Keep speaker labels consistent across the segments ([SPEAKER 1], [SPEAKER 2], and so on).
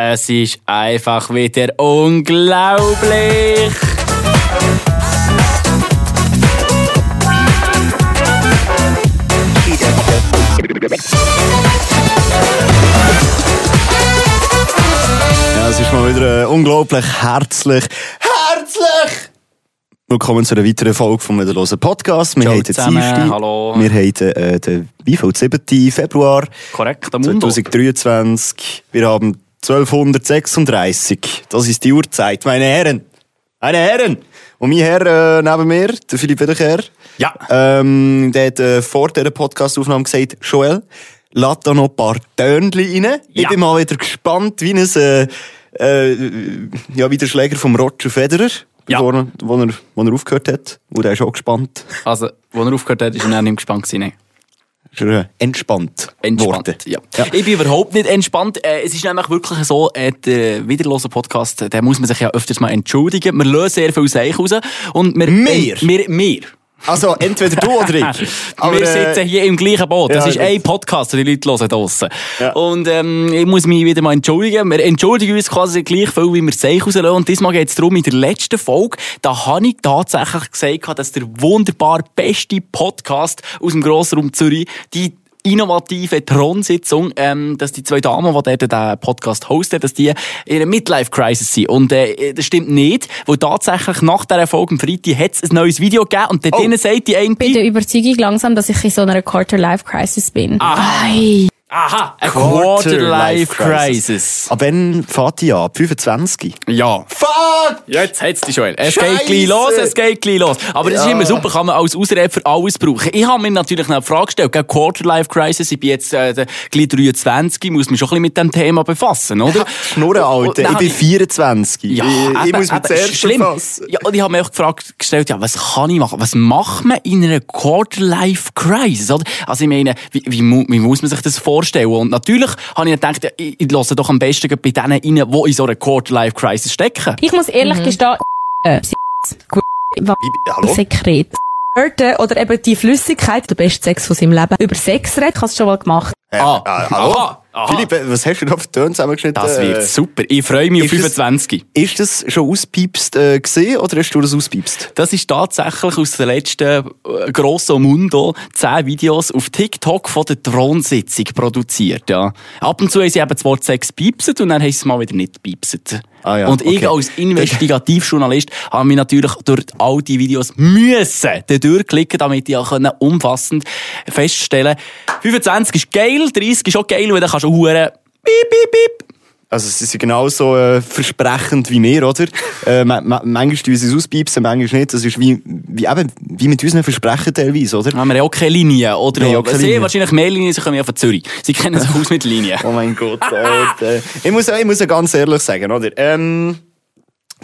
[SPEAKER 1] Es ist einfach wieder unglaublich.
[SPEAKER 2] Ja, es ist mal wieder äh, unglaublich herzlich. Herzlich! Willkommen zu einer weiteren Folge vom Wiederlosen Podcast. Wir
[SPEAKER 1] Ciao
[SPEAKER 2] haben den
[SPEAKER 1] zusammen,
[SPEAKER 2] Dienstag.
[SPEAKER 1] hallo.
[SPEAKER 2] Wir haben äh, den wieviel? 7. Februar
[SPEAKER 1] Korrekt, am Mundo.
[SPEAKER 2] 2023. Wir haben 1236. Das ist die Uhrzeit, meine Herren. Meine Herren! Und mein Herr äh, neben mir, der Philipp Wiederkehr,
[SPEAKER 1] Ja.
[SPEAKER 2] ähm, der hat äh, vor dieser Podcast-Aufnahme gesagt, Joel, lad da noch ein paar Tönchen rein. Ich
[SPEAKER 1] Ja.
[SPEAKER 2] bin mal wieder gespannt, wie ein, äh, äh, ja, wie der Schläger vom Roger Federer,
[SPEAKER 1] Ja.
[SPEAKER 2] bevor er, wo, er, wo er aufgehört hat. Und der ist auch gespannt.
[SPEAKER 1] Also, als er aufgehört hat, ist er dann nicht gespannt gewesen. nee.
[SPEAKER 2] Ist er äh, entspannt,
[SPEAKER 1] Entspannt,
[SPEAKER 2] worden.
[SPEAKER 1] ja.
[SPEAKER 2] Ja.
[SPEAKER 1] Ich bin überhaupt nicht entspannt. Äh, es ist nämlich wirklich so, äh, der wiederlosen Podcast, äh, da muss man sich ja öfters mal entschuldigen. Wir lösen sehr viel Seich raus. Und wir,
[SPEAKER 2] Wir?
[SPEAKER 1] Äh, wir, wir.
[SPEAKER 2] Also, entweder du oder ich. Aber,
[SPEAKER 1] wir
[SPEAKER 2] äh,
[SPEAKER 1] sitzen hier im gleichen Boot. Das
[SPEAKER 2] ja,
[SPEAKER 1] ist ein Podcast, den die Leute hören draussen.
[SPEAKER 2] Ja.
[SPEAKER 1] Und ähm, ich muss mich wieder mal entschuldigen. Wir entschuldigen uns quasi gleich viel, wie wir Seich rauslassen. Und diesmal geht es darum, in der letzten Folge, da habe ich tatsächlich gesagt, dass der wunderbar beste Podcast aus dem Grossraum Zürich, die innovative Thronsitzung, ähm, dass die zwei Damen, die dort den Podcast hosten, dass die in einer Midlife-Crisis sind. Und äh, das stimmt nicht, weil tatsächlich nach dieser Folge am Freitag hat es ein neues Video gegeben und dort
[SPEAKER 2] Oh.
[SPEAKER 1] drinnen sagt die eine...
[SPEAKER 3] bin der Überzeugung langsam, dass ich in so einer Quarter-Life-Crisis bin.
[SPEAKER 1] Ah. Aha, a
[SPEAKER 2] Quarter Life
[SPEAKER 1] Quarter-Life Crisis.
[SPEAKER 2] Ab wann fährt die an? Ab 25?
[SPEAKER 1] Ja.
[SPEAKER 2] Fuck!
[SPEAKER 1] Jetzt hat's dich schon. Es
[SPEAKER 2] Scheisse.
[SPEAKER 1] geht gleich los, es geht gleich los. Aber das ist
[SPEAKER 2] Ja.
[SPEAKER 1] immer super, kann man als Ausrede für alles brauchen. Ich habe mir natürlich noch eine Frage gestellt, gell, Quarter-Life Crisis, ich bin jetzt äh, gleich 23, muss mich schon ein bisschen mit dem Thema befassen, oder?
[SPEAKER 2] Schnurren, Alter.
[SPEAKER 1] Und dann
[SPEAKER 2] Ich bin
[SPEAKER 1] hab
[SPEAKER 2] 24.
[SPEAKER 1] Ja,
[SPEAKER 2] ich,
[SPEAKER 1] eben,
[SPEAKER 2] muss mich zuerst
[SPEAKER 1] schlimm.
[SPEAKER 2] befassen.
[SPEAKER 1] Ja, und ich habe mir auch gefragt, gestellt, ja, was kann ich machen? Was macht man in einer Quarter-Life-Crisis, oder? Also ich meine, wie, wie, wie muss man sich das vorstellen? Und natürlich habe ich gedacht, ich, ich höre doch am besten bei denen rein, die in so einer Quarter-Life-Crisis stecken.
[SPEAKER 3] Ich muss ehrlich gestehen, äh,
[SPEAKER 2] Hallo?
[SPEAKER 3] Sekret. Hörte oder eben die Flüssigkeit, der beste Sex von seinem Leben. Über Sex reden, hast du schon mal gemacht.
[SPEAKER 2] Äh,
[SPEAKER 1] Ah,
[SPEAKER 2] äh, hallo?
[SPEAKER 1] Aha.
[SPEAKER 2] Philipp, was hast du da für Töne zusammengeschnitten?
[SPEAKER 1] Das wird
[SPEAKER 2] Äh,
[SPEAKER 1] super. Ich freue mich auf
[SPEAKER 2] ist das-
[SPEAKER 1] 25.
[SPEAKER 2] Ist das schon auspiepst äh, gesehen oder hast du das auspiepst?
[SPEAKER 1] Das ist tatsächlich aus der letzten äh, Grosso Mundo 10 Videos auf TikTok von der Thronsitzung produziert. Ja. Ab und zu haben sie eben das Wort Sex piepset und dann haben sie es mal wieder nicht piepset.
[SPEAKER 2] Ah ja,
[SPEAKER 1] und ich
[SPEAKER 2] okay.
[SPEAKER 1] als Investigativjournalist habe mich natürlich durch all die Videos müssen durchklicken, damit ich auch umfassend feststellen 25 ist geil, 30 ist auch geil, weil dann kannst du hure piep, piep, piep.
[SPEAKER 2] Also sie sind genauso äh, versprechend wie wir, oder? äh, ma ma manchmal tun sie es auspiepsen, manchmal nicht. Das ist wie, wie, eben, wie mit unseren Versprechen teilweise, oder?
[SPEAKER 1] Wir haben ja auch keine Linie, oder?
[SPEAKER 2] Haben auch keine
[SPEAKER 1] Sie
[SPEAKER 2] Linie.
[SPEAKER 1] wahrscheinlich mehr Linien, sie kommen ja von Zürich. Sie kennen sich aus mit Linien.
[SPEAKER 2] Oh mein Gott. Äh, äh, ich, muss, ich muss ja ganz ehrlich sagen, oder? Ähm,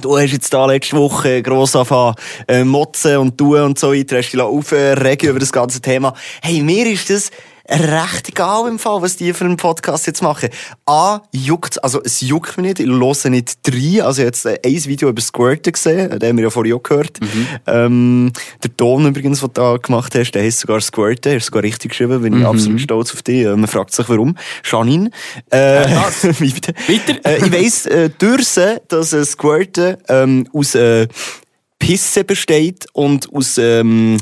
[SPEAKER 2] du hast jetzt da letzte Woche gross angefangen, äh, motzen und tun und so weiter, hast dich aufregen über das ganze Thema. Hey, mir ist das recht egal im Fall, was die für einen Podcast jetzt machen. A, juckt, also es juckt mich nicht, ich höre nicht rein. Also jetzt äh, ein Video über Squirten gesehen, den haben wir ja vorhin auch gehört. Ähm, der Ton übrigens, den du da gemacht hast, der heisst sogar Squirten, er ist sogar richtig geschrieben, bin ich absolut stolz auf dich. Äh, Man fragt sich warum. Janine. Äh, wie bitte?
[SPEAKER 1] Weiter.
[SPEAKER 2] Äh, ich weiss äh, dass äh, Squirten ähm, aus äh, Pisse besteht und aus ähm,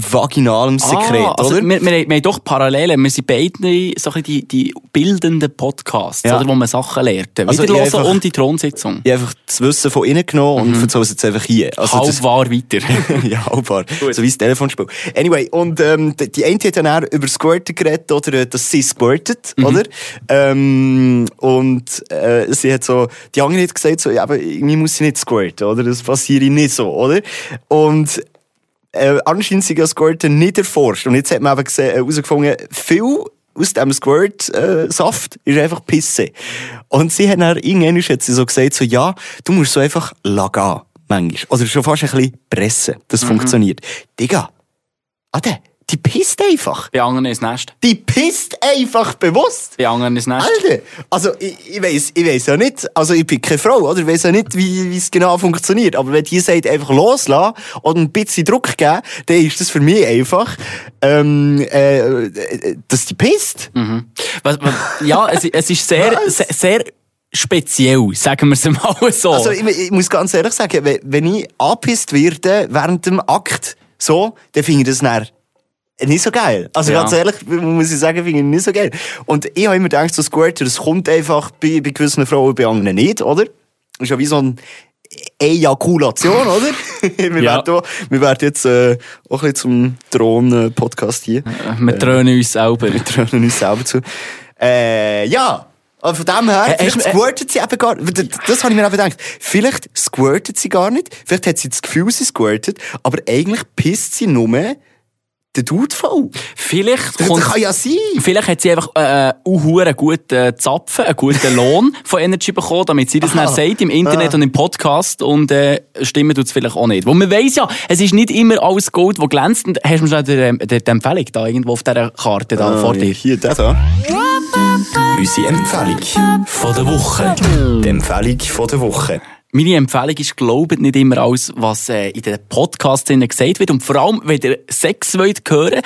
[SPEAKER 2] vaginalem Sekret,
[SPEAKER 1] ah, also
[SPEAKER 2] oder?
[SPEAKER 1] Wir, wir, wir haben doch Parallelen. Wir sind beide so die, die bildenden Podcasts,
[SPEAKER 2] Ja.
[SPEAKER 1] oder, wo man Sachen lernt.
[SPEAKER 2] Also
[SPEAKER 1] Wiederhören und die Thronsitzung.
[SPEAKER 2] Ich habe einfach das Wissen von innen genommen und erzähle es jetzt einfach hier. Also
[SPEAKER 1] Halb wahr weiter.
[SPEAKER 2] ja, halbbar. So wie das Telefonspiel. Anyway, und ähm, die eine hat dann auch über Squirten geredet, oder, äh, dass sie squirtet, oder? Ähm, und äh, sie hat so, die andere hat gesagt, so, ja, aber irgendwie muss sie nicht squirten, oder? Das passiert nicht so, oder? Und äh, anscheinend sind ja Squirten nicht erforscht. Und jetzt hat man eben gesehen, äh, herausgefunden, viel aus dem Squirt-Saft ist einfach Pisse. Und sie hat dann, irgendwann hat sie so gesagt, so, ja, du musst so einfach lagen, manchmal. Oder schon fast ein bisschen pressen. Das funktioniert. Digga, Ade, die pisst einfach.
[SPEAKER 1] Bei anderen ins Nest.
[SPEAKER 2] Die pisst einfach bewusst.
[SPEAKER 1] Bei anderen ins Nest.
[SPEAKER 2] Alter, also ich, ich weiss, ich weiss ja nicht, also ich bin keine Frau, oder? Ich weiss ja nicht, wie, es genau funktioniert. Aber wenn die sagt, einfach loslassen oder ein bisschen Druck geben, dann ist das für mich einfach, ähm, äh, dass die pisst.
[SPEAKER 1] Was, was, ja, es, es ist sehr, sehr, sehr speziell, sagen wir es mal so.
[SPEAKER 2] Also, ich, ich muss ganz ehrlich sagen, wenn, wenn ich angepisst werde während dem Akt, so, dann finde ich das dann nicht so geil. Also
[SPEAKER 1] Ja.
[SPEAKER 2] ganz ehrlich, muss ich sagen, finde ich nicht so geil. Und ich habe immer gedacht, so Squirter, das kommt einfach bei, bei gewissen Frauen, bei anderen nicht, oder? Das ist ja wie so ein Ejakulation, oder? wir,
[SPEAKER 1] Ja.
[SPEAKER 2] werden auch, wir werden jetzt äh, auch ein bisschen zum Thron-Podcast hier.
[SPEAKER 1] wir trönen uns selber.
[SPEAKER 2] Wir trönen uns selber zu. Äh, ja. Aber von dem her,
[SPEAKER 1] Äh,
[SPEAKER 2] vielleicht
[SPEAKER 1] du-
[SPEAKER 2] squirtet sie eben gar nicht. Das, das habe ich mir eben gedacht. Vielleicht squirtet sie gar nicht. Vielleicht hat sie das Gefühl, sie squirtet. Aber eigentlich pisst sie nur den Dude voll.
[SPEAKER 1] Vielleicht
[SPEAKER 2] Das
[SPEAKER 1] kommt,
[SPEAKER 2] kann ja sein.
[SPEAKER 1] vielleicht hat sie einfach äh, äh, einen guten Zapfen, einen guten Lohn von Energy bekommen, damit sie das dann sagt im Internet und im Podcast und äh, stimmen tut es vielleicht auch nicht. Weil man weiss ja, es ist nicht immer alles Gold, das glänzt. Und hast du schon die, die, die Empfehlung da irgendwo auf dieser Karte da vor dir?
[SPEAKER 2] Hier, der da. Unsere Empfehlung
[SPEAKER 1] Von der Woche.
[SPEAKER 2] Die Empfehlung von der Woche.
[SPEAKER 1] Meine Empfehlung ist, glaubet nicht immer alles, was äh, in den Podcasts gesagt wird. Und vor allem, wenn ihr Sex wollt hören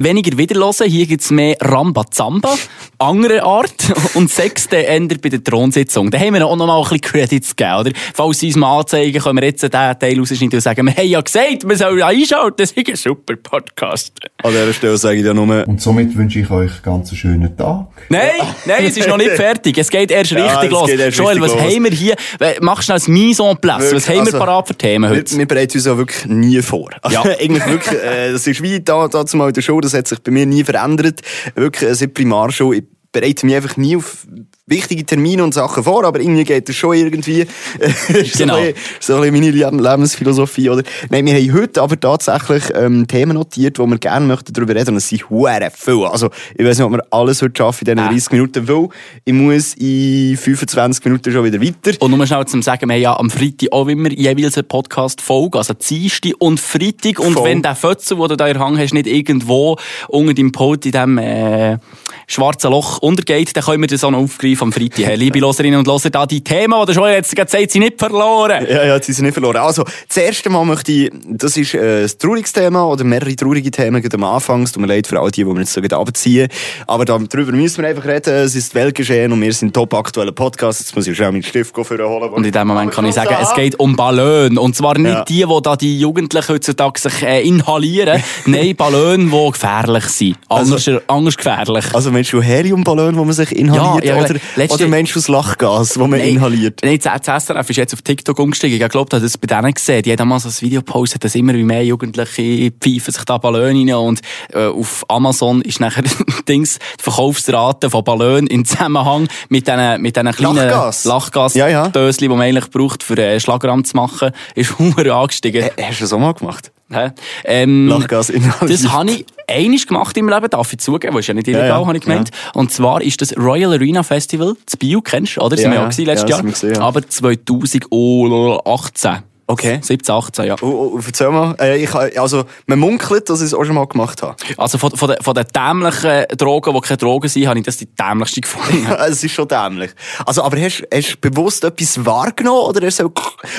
[SPEAKER 1] weniger wiederhören. Hier gibt's mehr Rambazamba, andere Art. Und dann ändert bei der Thronsitzung. Da haben wir auch noch mal ein bisschen Credits gegeben, oder? Falls sie uns mal anzeigen, können wir jetzt den Teil rausschneiden und sagen, wir haben ja gesagt, wir sollen einschalten, das ist ein super Podcast.
[SPEAKER 2] An dieser Stelle sage ich ja nur,
[SPEAKER 4] Und somit wünsche ich euch ganz einen schönen Tag.
[SPEAKER 1] Nein, nein, es ist noch nicht fertig. Es geht erst
[SPEAKER 2] Ja,
[SPEAKER 1] richtig
[SPEAKER 2] es
[SPEAKER 1] los.
[SPEAKER 2] erst
[SPEAKER 1] Joel,
[SPEAKER 2] richtig
[SPEAKER 1] was
[SPEAKER 2] los.
[SPEAKER 1] haben wir hier? Mach schnell das Mise en place. Was
[SPEAKER 2] Wirklich,
[SPEAKER 1] haben wir
[SPEAKER 2] also,
[SPEAKER 1] parat für Themen heute?
[SPEAKER 2] Wir, wir bereiten uns ja wirklich nie vor.
[SPEAKER 1] Ja.
[SPEAKER 2] eigentlich wirklich, äh, das ist wie da, da zumal in der Show, das hat sich bei mir nie verändert. Wirklich, äh, seit Primarshow, ich bereite mich einfach nie auf wichtige Termine und Sachen vor, aber irgendwie geht das schon irgendwie. ist
[SPEAKER 1] Genau.
[SPEAKER 2] So ein bisschen, meine Leb- Lebensphilosophie, oder? Nein, wir haben heute aber tatsächlich, ähm, Themen notiert, wo wir gerne möchten darüber reden, und es sind hure viel. Also, ich weiß nicht, ob wir alles heute schaffen in diesen
[SPEAKER 1] Äh.
[SPEAKER 2] 30 Minuten, weil ich muss in 25 Minuten schon wieder weiter.
[SPEAKER 1] Und nur schnell zum Sagen, wir haben ja am Freitag auch immer jeweils eine Podcast-Folge, also Dienstag und Freitag. Und
[SPEAKER 2] Voll.
[SPEAKER 1] wenn der Fötzel, den du da in Hand hast, nicht irgendwo unter deinem Pult in diesem äh, schwarzen Loch untergeht, dann können wir das auch noch aufgreifen am Freitag. Hey, liebe Loserinnen und Loser, da die Themen, die du schon jetzt gerade gesagt sind nicht verloren.
[SPEAKER 2] Ja, ja, sie sind nicht verloren. Also, das erste Mal möchte ich, das ist äh, ein trauriges Thema oder mehrere traurige Themen gerade am Anfang. Es tut mir leid für all die, die wir jetzt so abziehen. Aber da, darüber müssen wir einfach reden. Es ist Weltgeschehen und wir sind top aktuelle Podcast. Jetzt muss ich schnell meinen Stift holen.
[SPEAKER 1] Und in dem Moment kann ich sagen, es geht um Ballon. Und zwar nicht
[SPEAKER 2] Ja.
[SPEAKER 1] die, die da die Jugendlichen heutzutage sich äh, inhalieren. Nein, Ballon, die gefährlich sind. Anders, anders gefährlich.
[SPEAKER 2] Also, Mensch, du Heliumballon, wo man sich inhaliert?
[SPEAKER 1] Ja, ja,
[SPEAKER 2] oder,
[SPEAKER 1] letzte-
[SPEAKER 2] oder Mensch aus Lachgas, wo man
[SPEAKER 1] Nein,
[SPEAKER 2] inhaliert?
[SPEAKER 1] Nein, das das SRF ist jetzt auf TikTok umgestiegen. Ich glaube, das bei denen gesehen. Die haben mal so ein Video gepostet, dass immer wie mehr Jugendliche pfeifen sich da Ballone rein und äh, auf Amazon ist nachher Dings, die Verkaufsrate von Ballonen im Zusammenhang mit diesen mit diesen kleinen
[SPEAKER 2] Lachgas.
[SPEAKER 1] Lachgas
[SPEAKER 2] Ja, ja.
[SPEAKER 1] Dösli, die man eigentlich braucht, für äh, Schlagramm zu machen, ist hure angestiegen.
[SPEAKER 2] Äh, Hast du das auch mal gemacht?
[SPEAKER 1] Ähm,
[SPEAKER 2] Lachgas inhaliert.
[SPEAKER 1] Das habe ich einiges gemacht im Leben, darf ich zugeben, weil ist ja nicht illegal,
[SPEAKER 2] Ja, ja.
[SPEAKER 1] habe ich gemeint. Und zwar ist das Royal Arena Festival, das Bio, kennst du, oder? Das
[SPEAKER 2] Ja,
[SPEAKER 1] sind wir
[SPEAKER 2] ja.
[SPEAKER 1] auch letztes
[SPEAKER 2] Ja,
[SPEAKER 1] Jahr.
[SPEAKER 2] ja.
[SPEAKER 1] Aber 2018.
[SPEAKER 2] Okay.
[SPEAKER 1] 17, 18, ja.
[SPEAKER 2] Oh, oh, erzähl mal. Äh, ich, also, man munkelt, dass ich es auch schon mal gemacht habe.
[SPEAKER 1] Also von, von, den, von den dämlichen Drogen, die keine Drogen sind, habe ich das die dämlichste gefunden.
[SPEAKER 2] es ist schon dämlich. Also, aber hast hast du bewusst etwas wahrgenommen oder hast du so,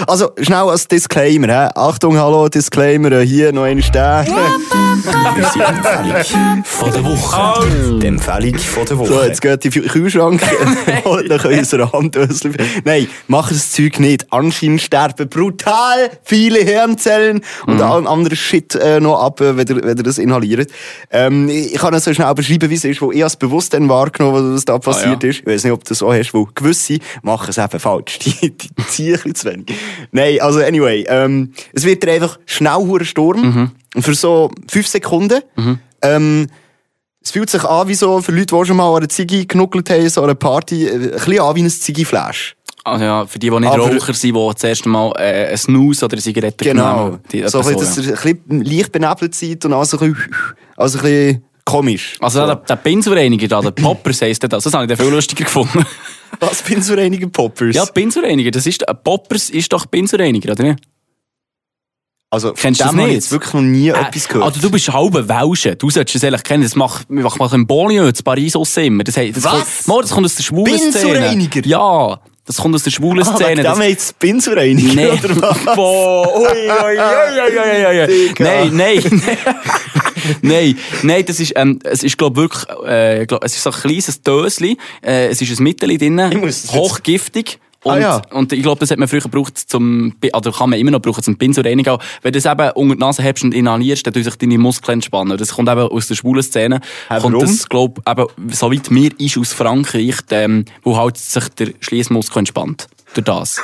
[SPEAKER 2] also, schnell als Disclaimer, hä? Achtung, hallo, Disclaimer, hier noch eine Stelle.
[SPEAKER 5] Empfehlung von der Woche. Die Empfehlung von der Woche.
[SPEAKER 2] So, jetzt geht die Kühlschrank und dann können unsere Handösel. Nein, mach das Zeug nicht. Anscheinend sterben brutal viele Hirnzellen und allem anderen Shit äh, noch ab, äh, wenn ihr, wenn ihr das inhaliert. Ähm, ich kann es so schnell beschreiben, wie es ist, wo ich es bewusst dann wahrgenommen was da passiert
[SPEAKER 1] ja.
[SPEAKER 2] ist. Ich weiß nicht, ob du das auch hast, wo gewisse machen es eben falsch. Die, die ziehen ein bisschen zu wenig. Nein, also anyway, ähm, es wird einfach schnell hure Sturm. Für so fünf Sekunden. Ähm, es fühlt sich an wie so, für Leute, die schon mal an einer Ziege genuckelt haben, so an einer Party, äh, ein bisschen an wie ein Ziggiflash.
[SPEAKER 1] Also ja, für die, die nicht
[SPEAKER 2] Aber-
[SPEAKER 1] Raucher sind, die das erste Mal äh, einen Snooze oder eine Zigarette
[SPEAKER 2] Genau.
[SPEAKER 1] genommen die,
[SPEAKER 2] so,
[SPEAKER 1] ja.
[SPEAKER 2] dass ihr ein bisschen leicht benebelt seid und also ein bisschen, also ein bisschen komisch.
[SPEAKER 1] Also
[SPEAKER 2] so.
[SPEAKER 1] der, der Pinselreiniger da, der Poppers heisst das, das habe ich dann viel lustiger gefunden.
[SPEAKER 2] Was bin so einige Poppers?
[SPEAKER 1] ja, Pinselreiniger, das ist, ein Poppers ist doch Pinselreiniger, oder nicht?
[SPEAKER 2] Also,
[SPEAKER 1] Kennst du
[SPEAKER 2] von
[SPEAKER 1] das
[SPEAKER 2] dem habe ich jetzt wirklich noch nie etwas gehört.
[SPEAKER 1] Also du bist halber Welsche. Du solltest es ehrlich kennen. Das macht, macht man in Bonlieu, in Paris auch immer. Das, das
[SPEAKER 2] Was?
[SPEAKER 1] Kommt, Mo, das kommt aus der schwulen Szene. Ja. Das kommt aus der schwulen
[SPEAKER 2] Ah,
[SPEAKER 1] Szene.
[SPEAKER 2] wegen
[SPEAKER 1] Das-
[SPEAKER 2] dem jetzt das Pinselreinigung,
[SPEAKER 1] Nee.
[SPEAKER 2] oder was?
[SPEAKER 1] Boah, ui, ui, ui, ui, ui, ui. Nein, nein. nein, nein, das ist, ähm, es ist, glaub wirklich, äh, glaub, es ist so ein kleines Dösli, äh, es ist ein Mittel drin,
[SPEAKER 2] das jetzt-
[SPEAKER 1] hochgiftig. Und,
[SPEAKER 2] Ah, ja.
[SPEAKER 1] und ich glaube, das hat man früher gebraucht zum, oder kann man immer noch brauchen zum Pinselreinigen. Wenn du es eben unter die Nase hebst und inhalierst, dann tun sich deine Muskeln entspannen. Das kommt eben aus der schwulen Szene.
[SPEAKER 2] Hä,
[SPEAKER 1] kommt das, glaub, eben, soweit mir ist aus Frankreich, ähm, wo halt sich der Schließmuskel entspannt. Durch das.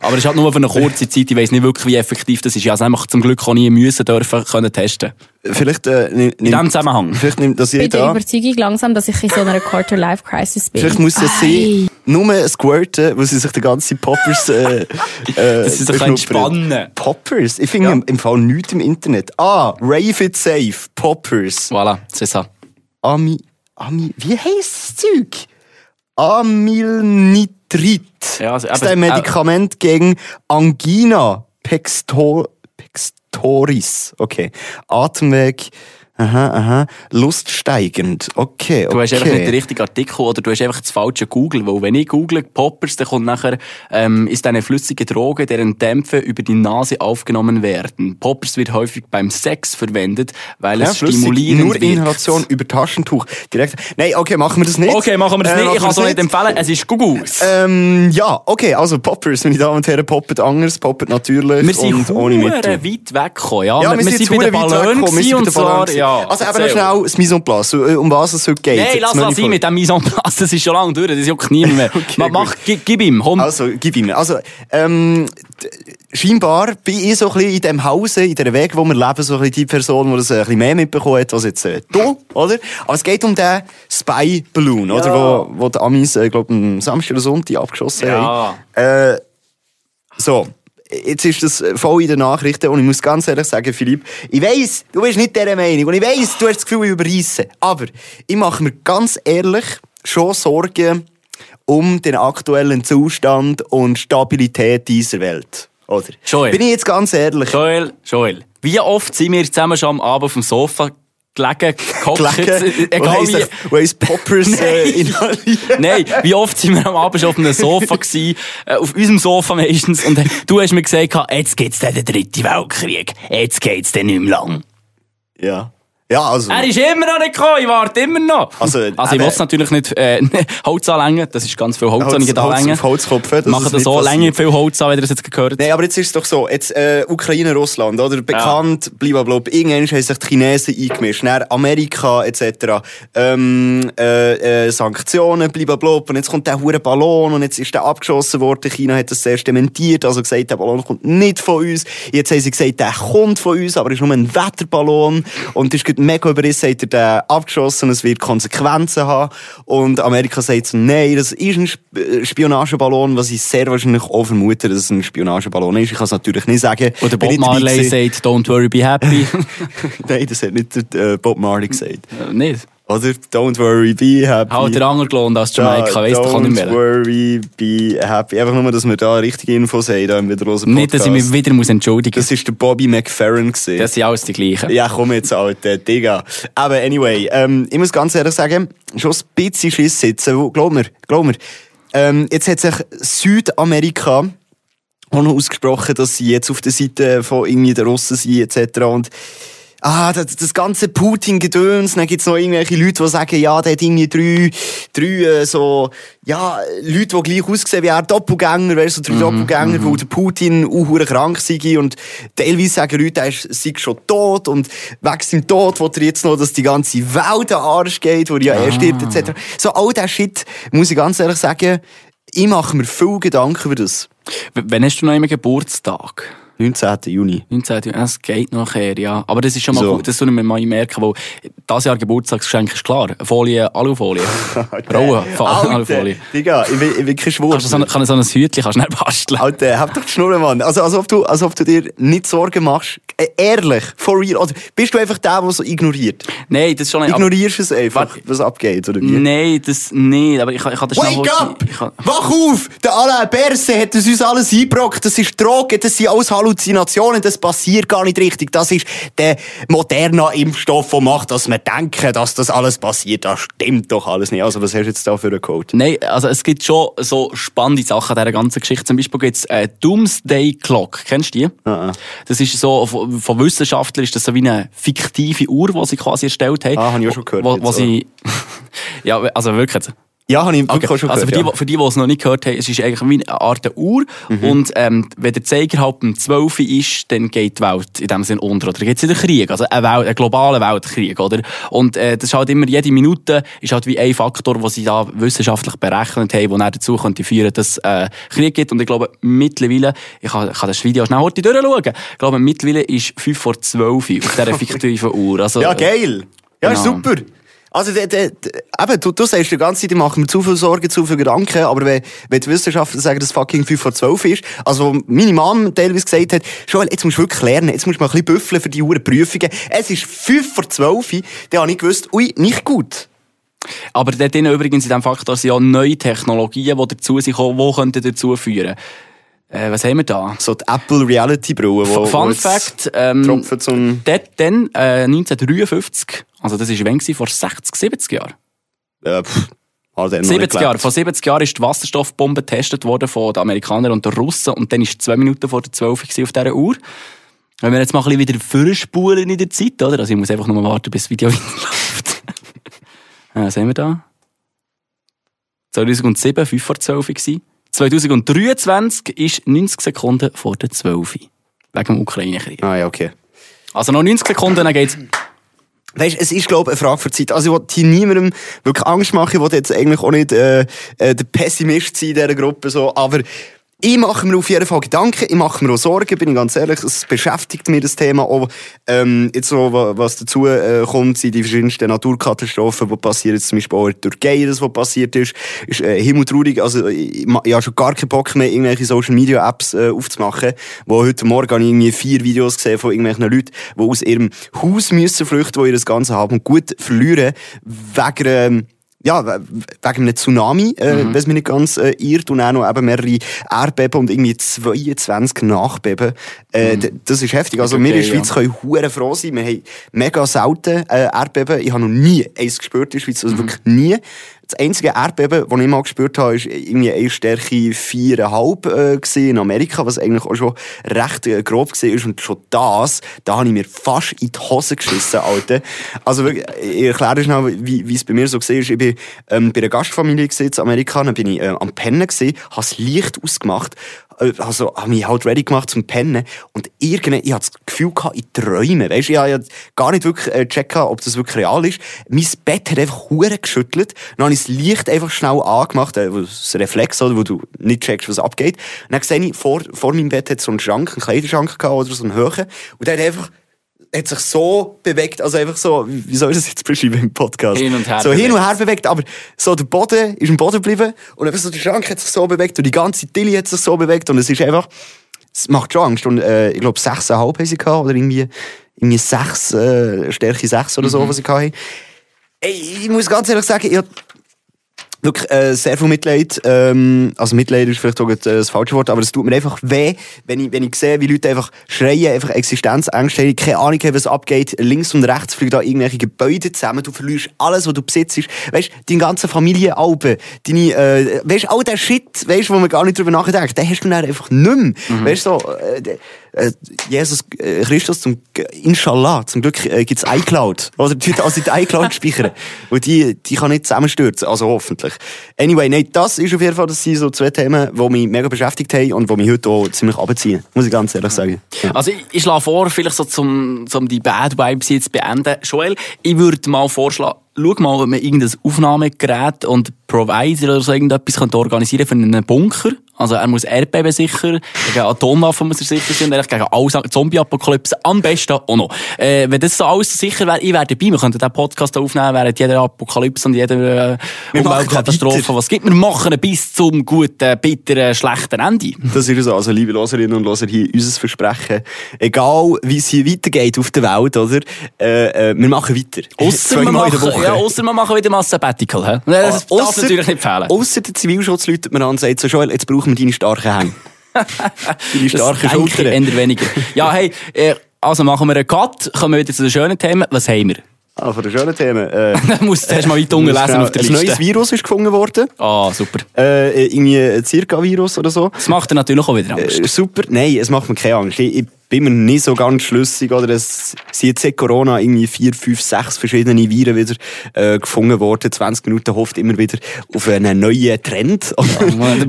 [SPEAKER 1] Aber es ist halt nur für eine kurze Zeit. Ich weiss nicht wirklich, wie effektiv das ist. Ich habe es einfach zum Glück auch nie müssen dürfen können testen.
[SPEAKER 2] Vielleicht, äh, nimm-
[SPEAKER 1] In diesem Zusammenhang.
[SPEAKER 2] vielleicht nimmt das
[SPEAKER 3] Bei der
[SPEAKER 2] jeder.
[SPEAKER 3] Überzeugung langsam, dass ich in so einer Quarter-Life-Crisis bin.
[SPEAKER 2] Vielleicht muss ja sie nur squirten, wo sie sich die ganze Poppers, äh, äh,
[SPEAKER 1] sie sich
[SPEAKER 2] beschnuppern.
[SPEAKER 1] entspannen.
[SPEAKER 2] Poppers? Ich finde im, im Fall nichts im Internet. Ah, Rave It Safe, Poppers.
[SPEAKER 1] Voilà, c'est ça.
[SPEAKER 2] Ami, Ami, wie heisst das Zeug? Amylnitrit.
[SPEAKER 1] Ja, also,
[SPEAKER 2] das ist ein Medikament gegen Angina Pextor, Pextoris. Okay. Atemweg. Aha, aha. Luststeigend. Okay, okay.
[SPEAKER 1] Du hast einfach nicht den richtigen Artikel oder du hast einfach das falsche Google. Weil wenn ich google Poppers, dann kommt nachher, ähm, ist eine flüssige Droge, deren Dämpfe über die Nase aufgenommen werden. Poppers wird häufig beim Sex verwendet, weil
[SPEAKER 2] Ja,
[SPEAKER 1] es stimulierend
[SPEAKER 2] Nur
[SPEAKER 1] wirkt.
[SPEAKER 2] Inhalation über Taschentuch. Direkt. Nein, okay, machen wir das nicht.
[SPEAKER 1] Okay, machen wir das
[SPEAKER 2] Äh,
[SPEAKER 1] nicht. Ich kann es auch nicht empfehlen. Es ist Gugus.
[SPEAKER 2] Ähm, ja, okay, also Poppers, meine Damen und Herren, poppet anders, poppet natürlich
[SPEAKER 1] wir sind
[SPEAKER 2] und ohne Mittel.
[SPEAKER 1] weit weggekommen. Ja,
[SPEAKER 2] Ja,
[SPEAKER 1] wir,
[SPEAKER 2] wir, sind
[SPEAKER 1] sind bei den
[SPEAKER 2] verdammt weit weggekommen, wir sind bei den
[SPEAKER 1] zwar,
[SPEAKER 2] Ballonen
[SPEAKER 1] ja.
[SPEAKER 2] Also eben noch schnell das Mise en place, äh, um was es heute geht.
[SPEAKER 1] Nein, lass das sein mit dem Mise en place. Das ist schon lange durch. Das juckt niemand mehr. mach, mach, gib, gib ihm. Komm.
[SPEAKER 2] Also, gib ihm. Also, ähm, scheinbar bin ich so ein bisschen in dem Hause, in der Weg, wo wir leben, so ein bisschen die Person, die das ein bisschen mehr mitbekommen hat, als jetzt äh, du, oder? Aber es geht um den Spy Balloon, oder? Wo, wo die Amis, äh, glaube am Samstag oder Sonntag abgeschossen
[SPEAKER 1] Ja.
[SPEAKER 2] haben. Äh, so. Jetzt ist das voll in den Nachrichten und ich muss ganz ehrlich sagen, Philipp, ich weiss, du bist nicht dieser Meinung und ich weiss, du hast das Gefühl, ich überreisse. Aber ich mache mir ganz ehrlich schon Sorgen um den aktuellen Zustand und Stabilität dieser Welt. Oder?
[SPEAKER 1] Joel.
[SPEAKER 2] Bin ich jetzt ganz ehrlich?
[SPEAKER 1] Joel, Joel. Wie oft sind wir zusammen schon am Abend auf dem Sofa gelegen, gehockt,
[SPEAKER 2] Gelegen,
[SPEAKER 1] egal wie...
[SPEAKER 2] wo heisst Poppers äh, inhalieren.
[SPEAKER 1] Nein, wie oft sind wir am Abend schon auf einem Sofa gewesen, äh, auf unserem Sofa meistens, und du hast mir gesagt, jetzt geht's dann den dritten Weltkrieg. Jetzt geht's dann nicht mehr lang.
[SPEAKER 2] Ja. Ja, also.
[SPEAKER 1] Er ist immer noch nicht gekommen, ich warte immer noch.
[SPEAKER 2] Also,
[SPEAKER 1] also ich will natürlich nicht äh, Holz anlängen, das ist ganz viel Holz,
[SPEAKER 2] Holz-
[SPEAKER 1] ich
[SPEAKER 2] Holz auf Holzkopf, das
[SPEAKER 1] Machen das so, länge viel Holz an, wie ihr das jetzt gehört
[SPEAKER 2] Nein, aber jetzt ist es doch so, jetzt äh, Ukraine, Russland, oder? Bekannt, blablabla. Irgendwann haben sich die Chinesen eingemischt, dann Amerika etc. Ähm, äh, äh, Sanktionen, blablabla. Und jetzt kommt der hure Ballon und jetzt ist der abgeschossen worden. China hat das zuerst dementiert, also gesagt, der Ballon kommt nicht von uns. Jetzt haben sie gesagt, der kommt von uns, aber ist nur ein Wetterballon. Und ist gerade mega überrissen, hat er den abgeschossen es wird Konsequenzen haben. Und Amerika sagt so, nein, das ist ein äh, Spionageballon, was ich sehr wahrscheinlich auch vermute, dass es ein Spionageballon ist. Ich kann es natürlich nicht sagen.
[SPEAKER 1] Oder Bob Marley sagt, don't worry, be happy.
[SPEAKER 2] Nein, das hat nicht äh, Bob Marley gesagt.
[SPEAKER 1] Äh, nicht.
[SPEAKER 2] Oder? Don't worry, be happy.
[SPEAKER 1] Halt der Anger gelohnt als Jamaika, weißt du, kann nicht
[SPEAKER 2] Don't
[SPEAKER 1] mehr.
[SPEAKER 2] worry, be happy. Einfach nur, dass wir da richtige Infos haben, da im wiederlosen.
[SPEAKER 1] Nicht, dass ich mich wieder muss entschuldigen muss.
[SPEAKER 2] Das ist der Bobby McFerrin gewesen.
[SPEAKER 1] Das sind alles die gleichen.
[SPEAKER 2] Ja, komm jetzt, Alter, Digga. Aber anyway, ähm, ich muss ganz ehrlich sagen, schon ein bisschen Schiss sitzen, glaub mir, glaub mir. Ähm, jetzt hat sich Südamerika auch noch ausgesprochen, dass sie jetzt auf der Seite von irgendwie der Russen sind, etc. Und Ah, das, das ganze Putin-Gedöns, dann gibt's noch irgendwelche Leute, die sagen, ja, der hat irgendwie drei, drei, äh, so, ja, Leute, die gleich aussehen wie er, Doppelgänger, du, so drei Doppelgänger, weil der Putin auch krank sei und teilweise sagen Leute, er ist, sei schon tot und wegen seinem Tod will er jetzt noch, dass die ganze Welt an den Arsch geht, wo er ja er stirbt, etc. So, all der Shit, muss ich ganz ehrlich sagen, ich mache mir viel Gedanken über das.
[SPEAKER 1] W- Wann hast du noch einen Geburtstag?
[SPEAKER 2] 19. Juni.
[SPEAKER 1] 19. Juni, es geht nachher, ja. Aber das ist schon mal
[SPEAKER 2] So.
[SPEAKER 1] gut, das soll ich mir mal merken, weil das Jahr Geburtstagsgeschenk ist klar. Folie, Alufolie. Raue Alufolie.
[SPEAKER 2] Digga, ich will, ich kein Schwur.
[SPEAKER 1] Kannst du so, ein- kann ich so ein Hütchen kannst du nicht basteln.
[SPEAKER 2] Alter, hab doch die Schnurre, Mann. Also, als ob du, als ob du dir nicht Sorgen machst. Äh, ehrlich, for real. Oder bist du einfach der, der so ignoriert?
[SPEAKER 1] Nein, das ist schon nicht.
[SPEAKER 2] Ignorierst es einfach, was abgeht, oder wie?
[SPEAKER 1] Nein, das nicht, aber ich, ich kann das schnell
[SPEAKER 2] Wake up!
[SPEAKER 1] Ich
[SPEAKER 2] Wach auf! Der Alain Berset hat uns alles eingebrockt. Das ist Drogen, das sind alles Halluzinationen, das passiert gar nicht richtig. Das ist der moderne Impfstoff, der macht, dass wir denken, dass das alles passiert. Das stimmt doch alles nicht. Also, was hast du jetzt da für einen Code?
[SPEAKER 1] Nein, also es gibt schon so spannende Sachen an dieser ganzen Geschichte. Zum Beispiel gibt es eine Doomsday Clock. Kennst du die?
[SPEAKER 2] Ah, ah.
[SPEAKER 1] Das ist so, von Wissenschaftlern ist das so wie eine fiktive Uhr, die sie quasi erstellt haben.
[SPEAKER 2] Ah, habe ich auch schon gehört
[SPEAKER 1] Wo, wo sie, ja, also wirklich.
[SPEAKER 2] Ja, habe ich
[SPEAKER 1] Okay.
[SPEAKER 2] schon
[SPEAKER 1] also für
[SPEAKER 2] gehört.
[SPEAKER 1] die, für die, die es noch nicht gehört haben, es ist eigentlich wie eine Art Uhr.
[SPEAKER 2] Mhm.
[SPEAKER 1] Und ähm, wenn der Zeiger halt um 12 Uhr ist, dann geht die Welt in dem Sinne unter. Oder geht es in den Krieg, also ein, Welt, ein globaler Weltkrieg. Oder? Und äh, das ist halt immer, jede Minute ist halt wie ein Faktor, den sie da wissenschaftlich berechnet haben, der dazu könnte führen, dass es äh, Krieg gibt. Und ich glaube, mittlerweile, ich kann, ich kann das Video schnell heute durchschauen, ich glaube, mittlerweile ist 5 vor 12 Uhr auf dieser fiktiven Uhr. Also,
[SPEAKER 2] Ja, geil. Ja,
[SPEAKER 1] Genau.
[SPEAKER 2] super. Also, de, de, eben, du, du sagst die ganze Zeit, ich mache mir zu viel Sorgen, zu viel Gedanken, aber wenn, wenn die Wissenschaftler sagen, dass fucking 5 vor 12 ist, also, meine Mom teilweise gesagt hat, Joel, jetzt musst du wirklich lernen, jetzt musst du mal ein bisschen büffeln für die Uhren Prüfungen. Es ist 5 vor 12, dann habe ich gewusst, ui, nicht gut.
[SPEAKER 1] Aber dort übrigens in diesem Faktor sind ja neue Technologien, die dazu sind, die könnten dazu führen. Äh, was haben wir da?
[SPEAKER 2] So die Apple Reality Brille, wo, wo
[SPEAKER 1] Fun
[SPEAKER 2] jetzt
[SPEAKER 1] Fact, ähm,
[SPEAKER 2] zum,
[SPEAKER 1] dort dann, äh, 1953, also das gewesen? Vor 60, 70 Jahren.
[SPEAKER 2] äh, pff, noch nicht
[SPEAKER 1] 70
[SPEAKER 2] gelebt.
[SPEAKER 1] Jahre. Vor 70 Jahren ist die Wasserstoffbombe getestet worden von den Amerikanern und den Russen und dann ist zwei Minuten vor der 12 gewesen auf dieser Uhr. Wenn wir jetzt mal ein bisschen wieder vorspulen in der Zeit, oder? Also ich muss einfach nur warten, bis das Video weiterläuft. was haben wir da? 2007, 5 vor 12 gewesen. 2023 ist 90 Sekunden vor der 12. Wegen dem Ukraine-Krieg.
[SPEAKER 2] Ah, ja, okay.
[SPEAKER 1] Also noch 90 Sekunden, dann geht's.
[SPEAKER 2] Weißt, es ist, glaube ich, eine Frage für Zeit. Also, ich will hier niemandem wirklich Angst machen. Ich will jetzt eigentlich auch nicht, äh, äh, der Pessimist sein in dieser Gruppe, so. Aber ich mache mir auf jeden Fall Gedanken, ich mache mir auch Sorgen, bin ich ganz ehrlich. Es beschäftigt mich das Thema auch. Ähm, jetzt so, wa- was dazu äh, kommt, sind die verschiedensten Naturkatastrophen, die passieren. Jetzt zum Beispiel auch in der Türkei, das, was passiert ist. Ist äh, himmeltraurig. Also, ich, ich habe schon gar keinen Bock mehr, irgendwelche Social Media Apps äh, aufzumachen. Wo heute Morgen habe ich irgendwie vier Videos gesehen von irgendwelchen Leuten, die aus ihrem Haus müssen flüchten, die ihr das Ganze haben und gut verlieren, wegen, ähm, ja, we- wegen einem Tsunami, äh, wenn es mich nicht ganz äh, irrt, und auch noch eben mehrere Erdbeben und irgendwie 22 Nachbeben. Äh, d- Das ist heftig. Also wir in der
[SPEAKER 1] Okay,
[SPEAKER 2] Schweiz können hure froh sein. Wir haben mega selten äh, Erdbeben. Ich habe noch nie eins gespürt in der Schweiz, also wirklich nie. Das einzige Erdbeben, das ich mal gespürt habe, ist irgendwie eine Stärke 4,5 äh, in Amerika, was eigentlich auch schon recht äh, grob war. Und schon das, da habe ich mir fast in die Hose geschissen, Alter. Also wirklich, ich erkläre dir schnell, wie, wie es bei mir so war. Ich bin ähm, bei einer Gastfamilie in Amerika, dann bin ich äh, am Pennen gewesen, habe das Licht ausgemacht, äh, also habe mich halt ready gemacht zum Pennen und irgendwann, ich hatte das Gefühl gehabt, ich träume, weißt, ich habe ja gar nicht wirklich äh, checken, ob das wirklich real ist. Mein Bett hat einfach hure geschüttelt, dann habe ich das Licht einfach schnell angemacht, äh, das Reflex, oder, wo du nicht checkst, was abgeht. Und dann sehe ich, vor, vor meinem Bett hat so einen Schrank, einen Kleiderschrank gehabt, oder so einen Höhen, und der hat einfach hat sich so bewegt, also einfach so, wie soll ich das jetzt beschreiben im Podcast?
[SPEAKER 1] Hin und her
[SPEAKER 2] So hin und her bewegt, aber so der Boden ist im Boden geblieben und einfach so der Schrank hat sich so bewegt und die ganze Tilly hat sich so bewegt und es ist einfach, es macht schon Angst und äh, ich glaube 6,5 haben sie gehabt oder irgendwie, irgendwie 6, äh, Stärke 6 oder so, was sie hatten. Ey, ich muss ganz ehrlich sagen, ich wirklich äh, sehr viel Mitleid. Ähm, also Mitleid ist vielleicht auch äh, das falsche Wort, aber es tut mir einfach weh, wenn ich, wenn ich sehe, wie Leute einfach schreien, einfach Existenzängste haben, keine Ahnung haben, was abgeht. Links und rechts fliegen da irgendwelche Gebäude zusammen, du verlierst alles, was du besitzt. Weißt du, deine ganze Familienalben, deine, äh, weißt all der Shit, weißt wo man gar nicht drüber nachdenkt, den hast du dann einfach nicht mehr. Weißt du, so, äh, Jesus äh, Christus, zum, Inshallah, zum Glück äh, gibt's iCloud. Oder die also die iCloud speichern. Und die, die kann nicht zusammenstürzen, also hoffentlich. Anyway, nein, das ist auf jeden Fall, das sind so zwei Themen, die mich mega beschäftigt haben und die mich heute auch ziemlich abziehen. Muss ich ganz ehrlich sagen. Ja.
[SPEAKER 1] Also ich, ich schlage vor, vielleicht so zum, zum die Bad Vibes jetzt beenden. Joel, ich würde mal vorschlagen, schau mal, ob man irgendein Aufnahmegerät und Provider oder so irgendetwas könnte organisieren für einen Bunker. Also er muss Erdbeben sicher, gegen Atomwaffen muss er sicher sein und gegen alles, Zombie-Apokalypse am besten auch noch. Äh, wenn das so alles sicher wäre, ich wäre dabei, wir könnten diesen Podcast aufnehmen während jeder Apokalypse und jeder äh, Umweltkatastrophe, was gibt. Wir machen bis zum guten, bitteren, schlechten Ende.
[SPEAKER 2] Das ist so. Also, liebe Loserinnen und Loser, hier unser Versprechen. Egal, wie es hier weitergeht auf der Welt, oder? Äh, äh, wir machen weiter.
[SPEAKER 1] Ausser wir, machen, ja, ausser wir machen wieder Sabbatical. hä? Das darf
[SPEAKER 2] Ausser-
[SPEAKER 1] natürlich nicht fehlen.
[SPEAKER 2] Ausser der Zivilschutz läutet mir an und sagt so, Joel, jetzt brauchen wir deine starken Hände. Deine starken Schultern.
[SPEAKER 1] Eher weniger. Ja, hey, äh, also machen wir einen Cut, kommen wir wieder zu den schönen Themen. Was haben wir?
[SPEAKER 2] Ah, von den schönen Themen. Äh,
[SPEAKER 1] Da musst du zuerst mal weit unten lesen auf der
[SPEAKER 2] ein neues
[SPEAKER 1] Liste.
[SPEAKER 2] Virus ist gefunden worden.
[SPEAKER 1] Ah, super.
[SPEAKER 2] Äh, irgendwie ein Zirka-Virus oder so.
[SPEAKER 1] Das macht er natürlich auch wieder Angst.
[SPEAKER 2] Äh, super. Nein, es macht mir keine Angst. Ich, ich bin mir nicht so ganz schlüssig. Oder es sind jetzt seit Corona irgendwie vier, fünf, sechs verschiedene Viren wieder äh, gefunden worden. 20 Minuten hofft immer wieder auf einen neuen Trend.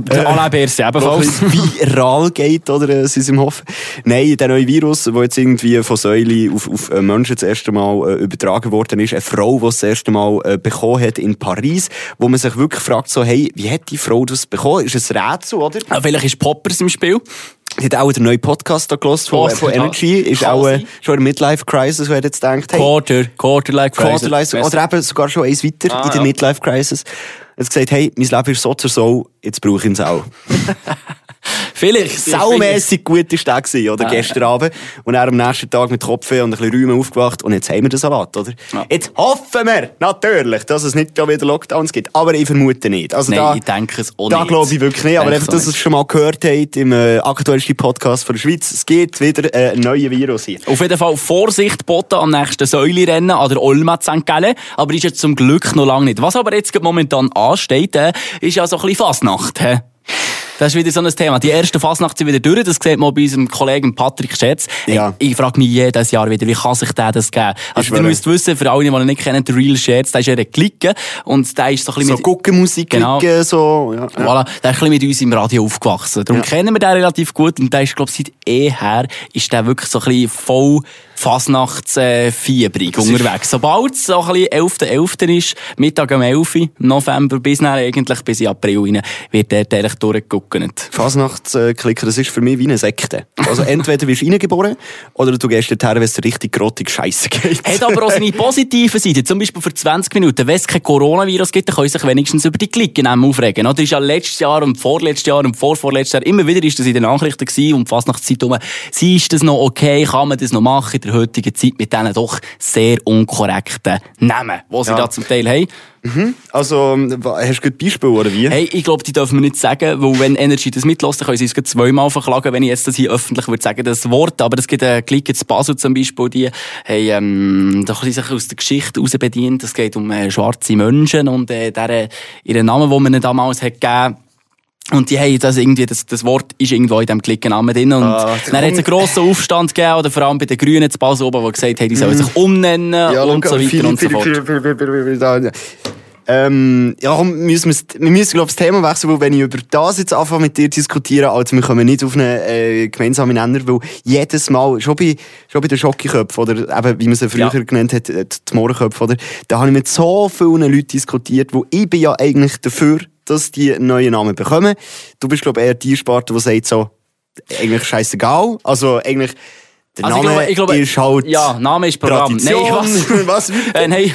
[SPEAKER 1] Der Alain Berset
[SPEAKER 2] Wo
[SPEAKER 1] ebenfalls.
[SPEAKER 2] viral geht, oder äh, sie im Hoffen. Nein, der neue Virus, der jetzt irgendwie von Säule auf, auf äh, Menschen das erste Mal äh, übertragen worden ist, eine Frau, die das erste Mal äh, bekommen hat in Paris, wo man sich wirklich fragt, so, hey, wie hat die Frau das bekommen? Ist es ein Rätsel, oder?
[SPEAKER 1] Ah, Vielleicht ist Poppers im Spiel.
[SPEAKER 2] Die hat auch den neuen Podcast da gehört von,
[SPEAKER 1] Oh,
[SPEAKER 2] von. Energy. Ist auch äh, schon eine Midlife-Crisis, wer jetzt denkt, hey,
[SPEAKER 1] Quarter, Quarter-like
[SPEAKER 2] Quarterlife, oder eben sogar schon eins weiter
[SPEAKER 1] Ah,
[SPEAKER 2] in der
[SPEAKER 1] ja.
[SPEAKER 2] Midlife-Crisis. Hat gesagt, hey, mein Leben ist so zur Sau, jetzt brauche ich ihn auch.
[SPEAKER 1] Vielleicht.
[SPEAKER 2] Saumässig gut ist der gewesen, oder?
[SPEAKER 1] Ah,
[SPEAKER 2] Gestern Abend. Und er am nächsten Tag mit Kopfweh und ein bisschen Räumen aufgewacht. Und jetzt haben wir den Salat, oder?
[SPEAKER 1] Ja.
[SPEAKER 2] Jetzt hoffen wir natürlich, dass es nicht da wieder Lockdowns gibt. Aber ich vermute nicht. Also
[SPEAKER 1] Nein,
[SPEAKER 2] da,
[SPEAKER 1] ich denke es auch
[SPEAKER 2] da
[SPEAKER 1] nicht.
[SPEAKER 2] glaube ich wirklich nicht. Aber
[SPEAKER 1] Denke
[SPEAKER 2] einfach, dass ihr es schon mal gehört habt im äh, aktuellsten Podcast von der Schweiz. Es gibt wieder äh, ein neues Virus hier.
[SPEAKER 1] Auf jeden Fall Vorsicht boten am nächsten Säulerennen an der Olma St. Gallen. Aber ist jetzt zum Glück noch lange nicht. Was aber jetzt momentan ansteht, äh, ist ja so ein bisschen Fasnacht. Hä? Das ist wieder so ein Thema. Die ersten Fasnacht sind wieder durch. Das sieht man bei unserem Kollegen Patrick Scherz.
[SPEAKER 2] Ja.
[SPEAKER 1] Ich, ich frage mich jedes Jahr wieder, wie kann sich der das geben? Also, ihr müsst wissen, für alle, die ihn nicht kennen, der Real Scherz, der ist ja Klicken. Und der ist so ein bisschen
[SPEAKER 2] So
[SPEAKER 1] mit...
[SPEAKER 2] Guckenmusik,
[SPEAKER 1] Genau.
[SPEAKER 2] klicken, so. Ja, ja.
[SPEAKER 1] Voilà, der ist ein bisschen mit uns im Radio aufgewachsen. Darum
[SPEAKER 2] Ja.
[SPEAKER 1] kennen wir den relativ gut. Und der ist, glaube ich, seit eher ist der wirklich so ein bisschen voll Fasnachtsfiebrig unterwegs. Sobald es so ein bisschen 11.11. ist, Mittag um 11. Uhr, November bis dann eigentlich bis in April rein, wird der eigentlich durchgeguckt.
[SPEAKER 2] Fasnachtsklicker, das ist für mich wie eine Sekte. Also entweder wirst du reingeboren oder du gehst dorthin, wenn es richtig grottig scheiße geht.
[SPEAKER 1] Hat aber auch seine positiven Seite. Zum Beispiel für 20 Minuten. Wenn es kein Coronavirus gibt, dann können sich wenigstens über die Klicken aufregen. Oder ist ja letztes Jahr und vorletztes Jahr und vorvorletztes Jahr immer wieder ist das in den Nachrichten gewesen und fast nach Zeit um, sie ist das noch okay, kann man das noch machen der heutigen Zeit mit diesen doch sehr unkorrekten Namen, die sie
[SPEAKER 2] Ja.
[SPEAKER 1] da zum Teil haben.
[SPEAKER 2] Also, ähm, hast du ein Beispiel, oder wie?
[SPEAKER 1] Hey, ich glaube, die dürfen wir nicht sagen, weil wenn Energy das mitlässt, dann können sie uns zweimal verklagen, wenn ich jetzt das hier öffentlich würde sagen, das Wort. Aber es gibt einen Klick jetzt Basel zum Beispiel, die haben, ähm, da sich aus der Geschichte heraus bedient. Es geht um äh, schwarze Menschen und äh, deren, ihren Namen, den man ihnen damals hat gegeben und die haben das irgendwie, das, das Wort ist irgendwo in diesem Klickennamen drin. Und
[SPEAKER 2] Ah,
[SPEAKER 1] dann hat es einen grossen Aufstand gegeben, oder vor allem bei den Grünen zu Basel oben, die gesagt haben, die sollen sich umnennen und
[SPEAKER 2] schau,
[SPEAKER 1] so weiter
[SPEAKER 2] Philipp,
[SPEAKER 1] und so fort.
[SPEAKER 2] Da- Ähm, ja, komm, müssen wir's- wir müssen, glaube ich, das Thema wechseln, weil wenn ich über das jetzt anfange mit dir zu diskutieren, also wir kommen nicht auf einen äh, gemeinsamen Nenner, weil jedes Mal, schon bei, schon bei den Schokiköpfen, oder eben, wie man sie früher
[SPEAKER 1] Ja.
[SPEAKER 2] genannt hat, äh, die Mohrenköpfe, oder, da habe ich mit so vielen Leuten diskutiert, wo ich bin ja eigentlich dafür, dass die neuen Namen bekommen. Du bist, glaube ich, eher die Sparte, die sagt so, eigentlich scheißegal, also eigentlich, der
[SPEAKER 1] Also ich
[SPEAKER 2] Name
[SPEAKER 1] glaube, ich glaube,
[SPEAKER 2] ist halt
[SPEAKER 1] Ja, Name ist Programm.
[SPEAKER 2] Tradition.
[SPEAKER 1] Nein, was?
[SPEAKER 2] was?
[SPEAKER 1] Äh, nein.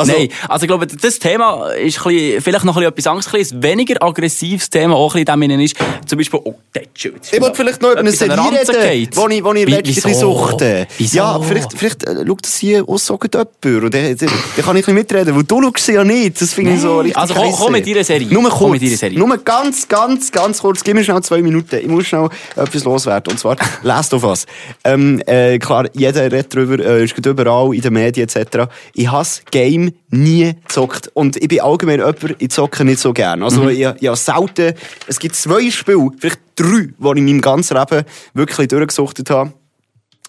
[SPEAKER 2] Also-
[SPEAKER 1] Nein, also ich glaube, das Thema ist ein bisschen, vielleicht noch ein bisschen etwas anderes, ein weniger aggressives Thema, auch ein bisschen in ist, zum Beispiel, oh, der Schild.
[SPEAKER 2] Ich wollte vielleicht noch über eine Serie reden, wo ich, wo ich
[SPEAKER 1] Wie-
[SPEAKER 2] letztens ein bisschen
[SPEAKER 1] wieso?
[SPEAKER 2] suchte.
[SPEAKER 1] Wieso?
[SPEAKER 2] Ja, vielleicht, vielleicht äh, schaut das hier aus so jemand. Und dann, kann ich ein bisschen mitreden, weil du schaust sie ja nicht. Das finde ich so richtig
[SPEAKER 1] Also komm- komm mit deiner Serie.
[SPEAKER 2] Nur
[SPEAKER 1] Komm
[SPEAKER 2] kurz.
[SPEAKER 1] mit deiner Serie.
[SPEAKER 2] Nur ganz, ganz, ganz kurz. Gib mir schnell zwei Minuten. Ich muss schnell etwas loswerden. Und zwar, Last of Us. Ähm, äh, klar, jeder redet darüber, äh, ist überall in den Medien etc. Ich hasse Game nie gezockt. Und ich bin allgemein jemand, ich zocke nicht so gern. Also, ich, ich habe selten, es gibt zwei Spiele, vielleicht drei, die ich in meinem ganzen Leben wirklich durchgesuchtet habe.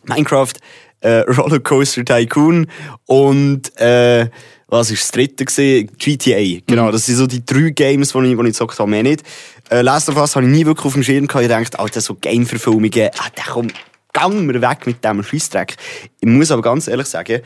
[SPEAKER 2] Minecraft, äh, Rollercoaster Tycoon und äh, was ist das dritte gesehen? GTA. Genau, das sind so die drei Games, die ich, die ich gezockt habe, mehr nicht. Äh, Last of Us habe ich nie wirklich auf dem Schirm gehabt. Ich dachte, Alter, so Game-Verfilmungen, ah, der kommt, gang mir weg mit dem Scheissdreck. Ich muss aber ganz ehrlich sagen,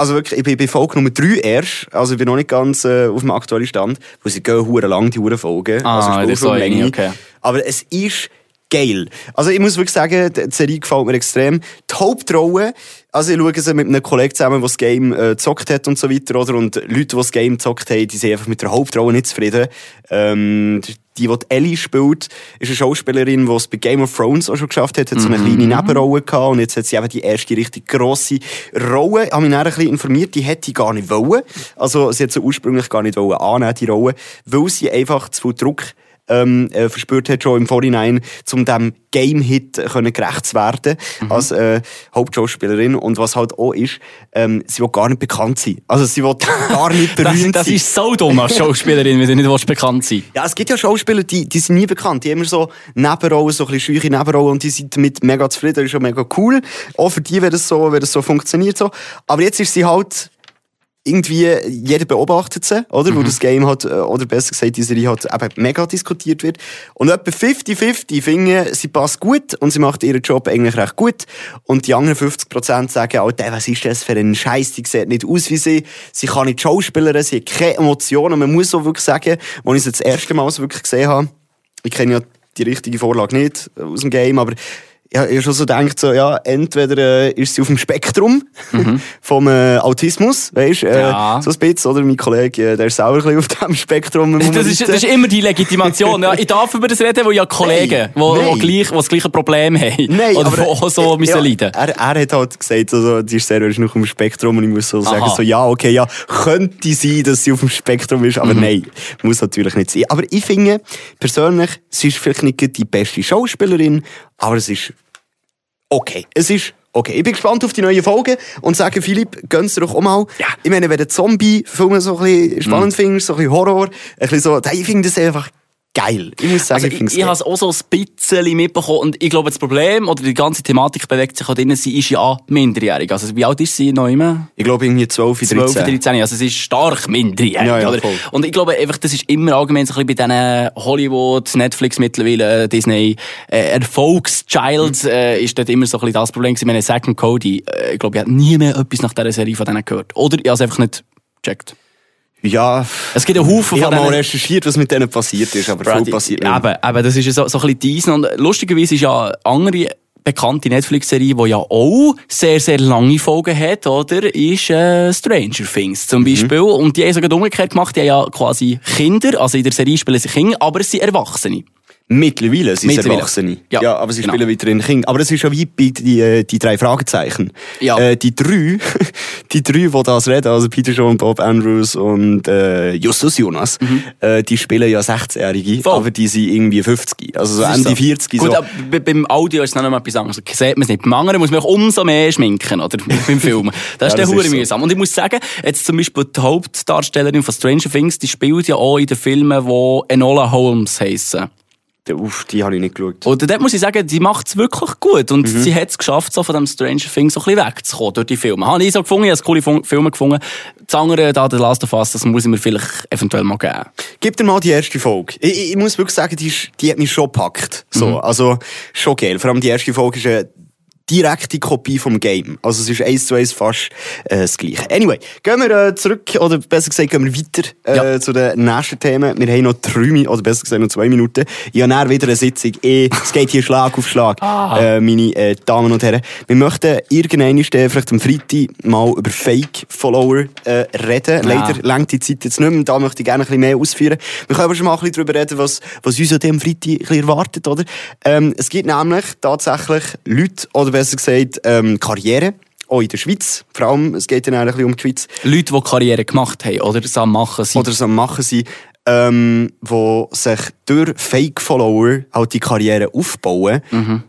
[SPEAKER 2] also wirklich, ich bin bei Folge Nummer 3 erst, also ich bin noch nicht ganz äh, auf dem aktuellen Stand, wo sie gehen hure lang, die hure Folgen.
[SPEAKER 1] Ah,
[SPEAKER 2] also
[SPEAKER 1] das ist so
[SPEAKER 2] Spurfilmlänge.
[SPEAKER 1] eng, okay.
[SPEAKER 2] Aber es ist geil. Also ich muss wirklich sagen, die Serie gefällt mir extrem. Die Hauptrolle, also ich schaue sie mit einem Kollegen zusammen, der das Game äh, gezockt hat und so weiter, oder? Und Leute, die das Game gezockt haben, die sind einfach mit der Hauptrolle nicht zufrieden. Ähm, die, die Ellie spielt, ist eine Schauspielerin, die es bei Game of Thrones auch schon geschafft hat, hat so eine kleine Nebenrolle gehabt und jetzt hat sie eben die erste richtig grosse Rolle. Ich habe mich dann ein bisschen informiert, die hätte ich gar nicht wollen. Also sie hat sie ursprünglich gar nicht wollen annehmen, die Rolle, weil sie einfach zu viel Druck ähm, äh, verspürt hat, schon im Vorhinein, um dem Game-Hit können gerecht zu werden,
[SPEAKER 1] Mhm.
[SPEAKER 2] als äh, Hauptschauspielerin. Und was halt auch ist, ähm, sie will gar nicht bekannt sein. Also sie will gar nicht
[SPEAKER 1] Das,
[SPEAKER 2] berühmt
[SPEAKER 1] das
[SPEAKER 2] sein.
[SPEAKER 1] ist so dumm als Schauspielerin, wenn du nicht willst, bekannt sein
[SPEAKER 2] Ja, es gibt ja Schauspieler, die, die sind nie bekannt. Die haben immer so Nebenrollen, so ein bisschen scheuche Nebenrollen und die sind damit mega zufrieden. Das ist schon mega cool. Auch für die, wenn das so, wenn das so funktioniert so. Aber jetzt ist sie halt irgendwie, jeder beobachtet sie, oder? Wo das Game hat, äh, oder besser gesagt, die Serie hat eben mega diskutiert wird. Und etwa 50-50 finden, sie passt gut und sie macht ihren Job eigentlich recht gut. Und die anderen 50% sagen, Alter, was ist das für ein Scheiß? Die sieht nicht aus wie sie. Sie kann nicht Schauspielerin, sie hat keine Emotionen. Man muss so wirklich sagen, als ich sie das erste Mal so wirklich gesehen habe, ich kenne ja die richtige Vorlage nicht aus dem Game, aber ich habe schon so gedacht, so, ja, entweder äh, ist sie auf dem Spektrum vom äh, Autismus, weißt äh,
[SPEAKER 1] Ja.
[SPEAKER 2] so ein bisschen, oder? Mein Kollege, äh, der ist selber ein bisschen auf dem Spektrum.
[SPEAKER 1] Das ist, das ist immer die Legitimation. Ja, ich darf über das reden, wo ja Kollegen, die
[SPEAKER 2] Nein.
[SPEAKER 1] gleich, wo das gleiche Problem haben.
[SPEAKER 2] Nein,
[SPEAKER 1] oder
[SPEAKER 2] aber,
[SPEAKER 1] auch so
[SPEAKER 2] äh,
[SPEAKER 1] müssen
[SPEAKER 2] ja,
[SPEAKER 1] leiden.
[SPEAKER 2] Er, er hat halt gesagt, also, die ist sehr wahrscheinlich auf dem Spektrum und ich muss so sagen,
[SPEAKER 1] Aha.
[SPEAKER 2] so, ja, okay, ja, könnte sein, dass sie auf dem Spektrum ist,
[SPEAKER 1] Mhm.
[SPEAKER 2] aber nein, muss natürlich nicht sein. Aber ich finde, persönlich, sie ist vielleicht nicht die beste Schauspielerin, aber es ist okay. Es ist okay. Ich bin gespannt auf die neuen Folgen und sage, Philipp, gönn's dir doch auch mal.
[SPEAKER 1] Ja.
[SPEAKER 2] Ich meine, wenn du Zombie-Filme so ein bisschen spannend findest, so ein bisschen Horror, ein bisschen so, ich finde das einfach geil. Ich muss sagen,
[SPEAKER 1] Also
[SPEAKER 2] ich
[SPEAKER 1] ich,
[SPEAKER 2] finde es
[SPEAKER 1] ich habe es auch so ein bisschen mitbekommen und ich glaube, das Problem oder die ganze Thematik bewegt sich auch drin, sie ist ja minderjährig. Also wie alt ist sie noch immer?
[SPEAKER 2] Ich glaube, irgendwie 12, 13.
[SPEAKER 1] 12, 13, also es ist stark minderjährig,
[SPEAKER 2] Ja, ja.
[SPEAKER 1] Und ich glaube einfach, das ist immer allgemein so ein bisschen bei diesen Hollywood, Netflix mittlerweile, Disney, äh, Erfolgschild, äh, ist dort immer so ein bisschen das Problem gewesen. Ich meine, und Cody, äh, ich glaube, ich habe nie mehr etwas nach dieser Serie von denen gehört. Oder ich habe es einfach nicht gecheckt.
[SPEAKER 2] Ja,
[SPEAKER 1] Es gibt einen Haufen
[SPEAKER 2] ich habe mal recherchiert, was mit denen passiert ist, aber viel
[SPEAKER 1] Brady,
[SPEAKER 2] passiert nicht.
[SPEAKER 1] Eben, eben, das ist ja so, so ein bisschen. Und lustigerweise ist ja eine andere bekannte Netflix-Serie, die ja auch sehr, sehr lange Folgen hat, oder? Ist äh, Stranger Things zum Beispiel. Und die haben sogar umgekehrt gemacht, die haben ja quasi Kinder, also in der Serie spielen sie Kinder, aber es sind Erwachsene.
[SPEAKER 2] Mittlerweile sind
[SPEAKER 1] Mittlerweile.
[SPEAKER 2] Erwachsene.
[SPEAKER 1] Ja,
[SPEAKER 2] Ja, aber sie
[SPEAKER 1] genau.
[SPEAKER 2] spielen weiterhin Kinder. Aber das ist ja wie bei die, äh, die drei Fragezeichen.
[SPEAKER 1] Ja.
[SPEAKER 2] Äh, die drei, die drei, die das reden, also Peter Shaw, Bob Andrews und äh, Justus Jonas, äh, die spielen ja 16-Jährige,
[SPEAKER 1] Mhm. Voll.
[SPEAKER 2] aber die sind irgendwie 50. Also so Ende
[SPEAKER 1] so.
[SPEAKER 2] 40.
[SPEAKER 1] Gut,
[SPEAKER 2] so.
[SPEAKER 1] aber beim Audio ist es noch mal etwas anderes. Da sieht man es nicht. Beim anderen muss man auch umso mehr schminken, oder? beim Film. Das ist
[SPEAKER 2] Ja,
[SPEAKER 1] der hure
[SPEAKER 2] so.
[SPEAKER 1] mühsam. Und ich muss sagen, jetzt zum Beispiel die Hauptdarstellerin von Stranger Things, die spielt ja auch in den Filmen, die Enola Holmes heissen.
[SPEAKER 2] Uff, die habe ich nicht geschaut.
[SPEAKER 1] Oder dort muss ich sagen, die macht es wirklich gut. Und
[SPEAKER 2] Mhm.
[SPEAKER 1] sie hat es geschafft, so von dem Stranger Things so ein bisschen wegzukommen durch die Filme. Habe ich so gefunden, ich habe coole Filme gefunden. Das andere, da, The Last of Us, das muss ich mir vielleicht eventuell mal geben.
[SPEAKER 2] Gib dir mal die erste Folge. Ich, ich, muss wirklich sagen, die, die hat mich schon gepackt. So,
[SPEAKER 1] Mhm.
[SPEAKER 2] also, schon geil. Vor allem die erste Folge ist eine direkte Kopie vom Game. Also, es ist eins zu eins fast äh, das Gleiche. Anyway, gehen wir äh, zurück, oder besser gesagt, gehen wir weiter äh,
[SPEAKER 1] Ja.
[SPEAKER 2] zu den nächsten Themen. Wir haben noch drei Minuten, oder besser gesagt noch zwei Minuten. Ich habe wieder eine Sitzung. Eh, es geht hier Schlag auf Schlag,
[SPEAKER 1] Ah.
[SPEAKER 2] äh, meine äh, Damen und Herren. Wir möchten irgendwann äh, vielleicht am Freitag mal über Fake-Follower äh, reden. Leider lenkt die Zeit jetzt nicht mehr. Da möchte ich gerne ein bisschen mehr ausführen. Wir können aber schon mal ein bisschen darüber reden, was, was uns an dem Freitag ein bisschen erwartet, oder? Ähm, es gibt nämlich tatsächlich Leute, oder besser gesagt, ähm, Karriere. Auch in der Schweiz. Vor allem, es geht dann ein bisschen um die Schweiz.
[SPEAKER 1] Leute, die Karriere gemacht haben oder es am Machen sind.
[SPEAKER 2] Oder so am Machen sind, ähm, wo sich durch Fake-Follower halt die Karriere aufbauen.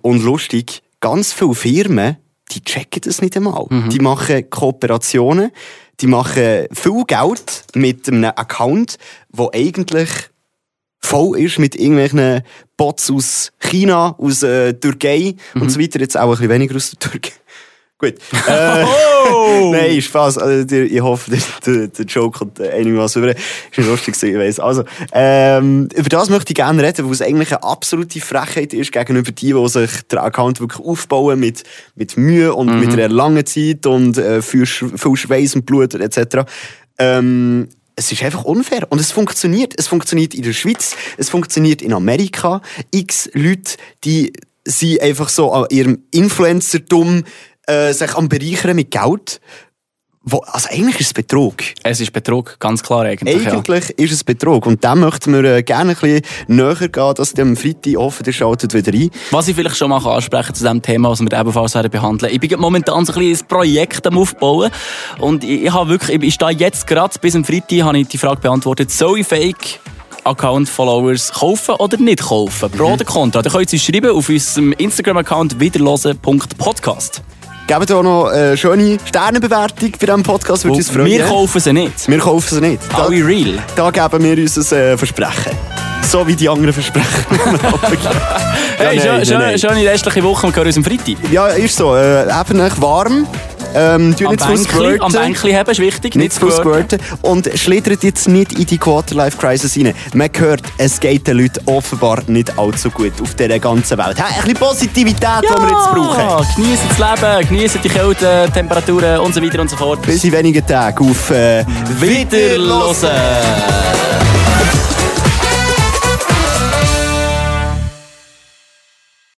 [SPEAKER 2] Und lustig, ganz viele Firmen, die checken das nicht einmal. Die machen Kooperationen, die machen viel Geld mit einem Account, wo eigentlich voll ist mit irgendwelchen Bots aus China, aus äh, Türkei und so weiter. Jetzt auch ein bisschen weniger aus der Türkei. Gut. Äh, Nein, Spaß. Also, ich hoffe, der, der, Joke kommt äh, einigermaßen rüber. Ist nicht lustig gewesen, ich weiss. Also, ähm, über das möchte ich gerne reden, weil es eigentlich eine absolute Frechheit ist gegenüber die, die sich den Account wirklich aufbauen mit, mit Mühe und mit einer langen Zeit und äh, viel, Sch- viel Schweiß und Blut etc. Ähm, es ist einfach unfair. Und es funktioniert. Es funktioniert in der Schweiz, es funktioniert in Amerika. X Leute, die sind einfach so an ihrem Influencertum äh, sich am bereichern mit Geld. Wo, also eigentlich ist es Betrug.
[SPEAKER 1] Es ist Betrug, ganz klar eigentlich. Ja.
[SPEAKER 2] Eigentlich ist es Betrug. Und dem möchten wir äh, gerne ein bisschen näher gehen, dass der am Freitag offen ist, schaltet wieder ein.
[SPEAKER 1] Was ich vielleicht schon mal ansprechen zu diesem Thema, was wir ebenfalls werden behandeln. Ich bin momentan so ein bisschen ein Projekt am Aufbauen. Und ich, ich habe wirklich, ich stehe jetzt gerade, bis am Freitag, habe ich die Frage beantwortet, soll ich Fake Account-Followers kaufen oder nicht kaufen? Pro
[SPEAKER 2] Mhm.
[SPEAKER 1] oder Contra? Da könnt ihr uns schreiben auf unserem Instagram-Account wiederlosen.podcast.
[SPEAKER 2] Gebt auch noch eine schöne Sternenbewertung bei diesem Podcast, würde uns freuen.
[SPEAKER 1] Wir kaufen sie nicht.
[SPEAKER 2] Wir kaufen sie nicht. Da,
[SPEAKER 1] Alle real.
[SPEAKER 2] da geben wir uns ein äh, Versprechen. So wie die anderen Versprechen.
[SPEAKER 1] Hey,
[SPEAKER 2] nein,
[SPEAKER 1] schön,
[SPEAKER 2] nein, nein.
[SPEAKER 1] schöne restliche Woche und hören uns am Freitag.
[SPEAKER 2] ja, ist so. Äh, eben warm. Ähm,
[SPEAKER 1] Am
[SPEAKER 2] nicht
[SPEAKER 1] Bänkli,
[SPEAKER 2] squirten.
[SPEAKER 1] am Bänkli haben ist wichtig.
[SPEAKER 2] Nicht zu squirten. Und schlittert jetzt nicht in die Quarterlife-Crisis rein. Man hört, es geht den Leuten offenbar nicht allzu gut auf dieser ganzen Welt. Hey, ein bisschen Positivität, die wir jetzt brauchen.
[SPEAKER 1] Genießen das Leben, genießen die Kälte, Temperaturen und so weiter und so fort.
[SPEAKER 2] Bis in wenigen Tagen auf äh,
[SPEAKER 1] Wiederlosen!